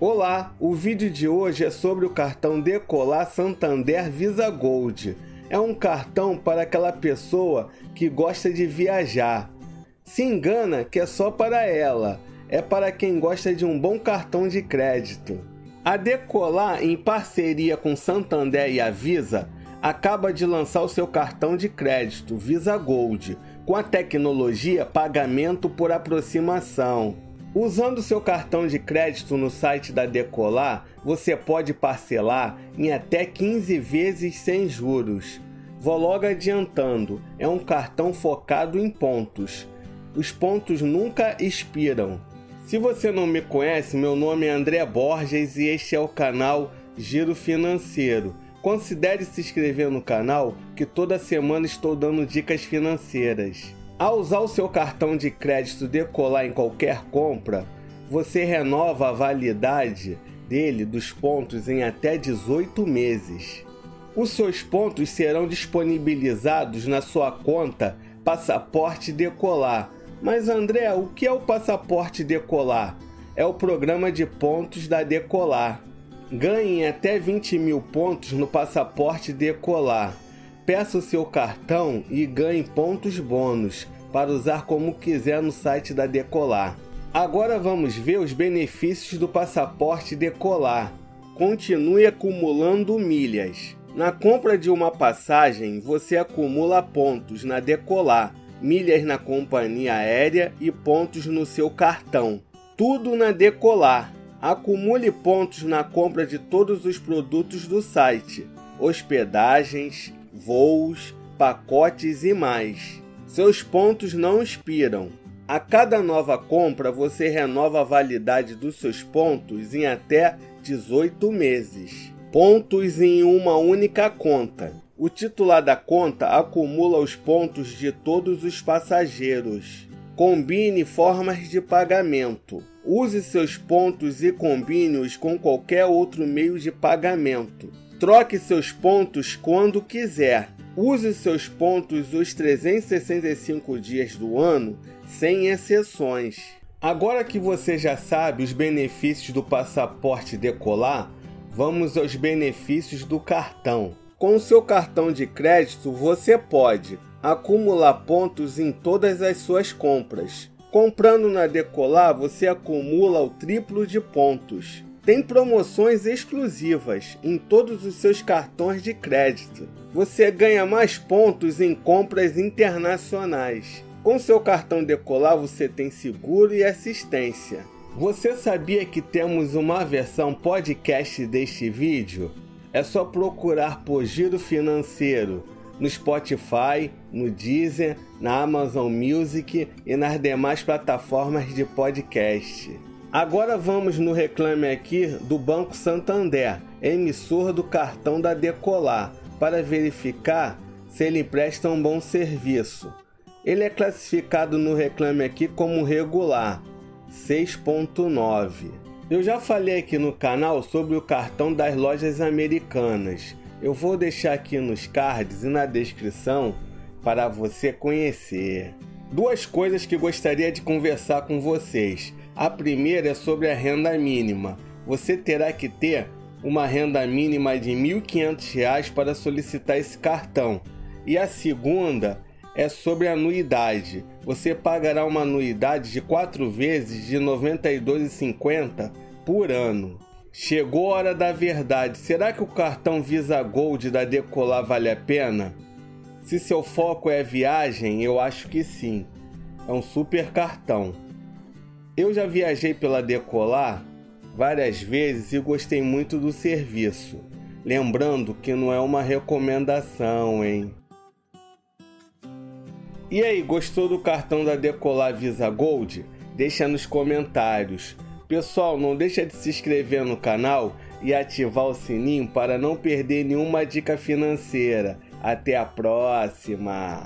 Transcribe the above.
Olá, o vídeo de hoje é sobre o cartão Decolar Santander Visa Gold. É um cartão para aquela pessoa que gosta de viajar. Se engana que é só para ela, é para quem gosta de um bom cartão de crédito. A Decolar, em parceria com Santander e a Visa, acaba de lançar o seu cartão de crédito Visa Gold com a tecnologia pagamento por aproximação. Usando seu cartão de crédito no site da Decolar, você pode parcelar em até 15 vezes sem juros. Vou logo adiantando, é um cartão focado em pontos. Os pontos nunca expiram. Se você não me conhece, meu nome é André Borges e este é o canal Giro Financeiro. Considere se inscrever no canal que toda semana estou dando dicas financeiras. Ao usar o seu cartão de crédito decolar em qualquer compra, você renova a validade dele dos pontos em até 18 meses. Os seus pontos serão disponibilizados na sua conta Passaporte Decolar. Mas André, o que é o Passaporte Decolar? É o programa de pontos da Decolar. Ganhe até 20 mil pontos no passaporte decolar. Peça o seu cartão e ganhe pontos bônus para usar como quiser no site da Decolar. Agora vamos ver os benefícios do passaporte decolar. Continue acumulando milhas. Na compra de uma passagem, você acumula pontos na Decolar, milhas na companhia aérea e pontos no seu cartão. Tudo na Decolar. Acumule pontos na compra de todos os produtos do site, hospedagens, voos, pacotes e mais. Seus pontos não expiram. A cada nova compra, você renova a validade dos seus pontos em até 18 meses. Pontos em uma única conta. O titular da conta acumula os pontos de todos os passageiros. Combine formas de pagamento. Use seus pontos e combine-os com qualquer outro meio de pagamento. Troque seus pontos quando quiser. Use seus pontos os 365 dias do ano, sem exceções. Agora que você já sabe os benefícios do passaporte decolar, vamos aos benefícios do cartão. Com o seu cartão de crédito, você pode acumular pontos em todas as suas compras Comprando na Decolar, você acumula o triplo de pontos. Tem promoções exclusivas em todos os seus cartões de crédito. Você ganha mais pontos em compras internacionais. Com seu cartão Decolar, você tem seguro e assistência. Você sabia que temos uma versão podcast deste vídeo? É só procurar por Giro Financeiro no Spotify, no Deezer, na Amazon Music e nas demais plataformas de podcast. Agora vamos no reclame aqui do Banco Santander, emissor do cartão da Decolar, para verificar se ele presta um bom serviço. Ele é classificado no reclame aqui como regular, 6.9. Eu já falei aqui no canal sobre o cartão das lojas americanas eu vou deixar aqui nos cards e na descrição para você conhecer. Duas coisas que gostaria de conversar com vocês. A primeira é sobre a renda mínima. Você terá que ter uma renda mínima de R$ 1.500 para solicitar esse cartão. E a segunda é sobre a anuidade. Você pagará uma anuidade de quatro vezes de R$ 92,50 por ano. Chegou a hora da verdade. Será que o cartão Visa Gold da Decolar vale a pena? Se seu foco é viagem, eu acho que sim. É um super cartão. Eu já viajei pela Decolar várias vezes e gostei muito do serviço. Lembrando que não é uma recomendação, hein? E aí, gostou do cartão da Decolar Visa Gold? Deixa nos comentários. Pessoal, não deixa de se inscrever no canal e ativar o sininho para não perder nenhuma dica financeira. Até a próxima!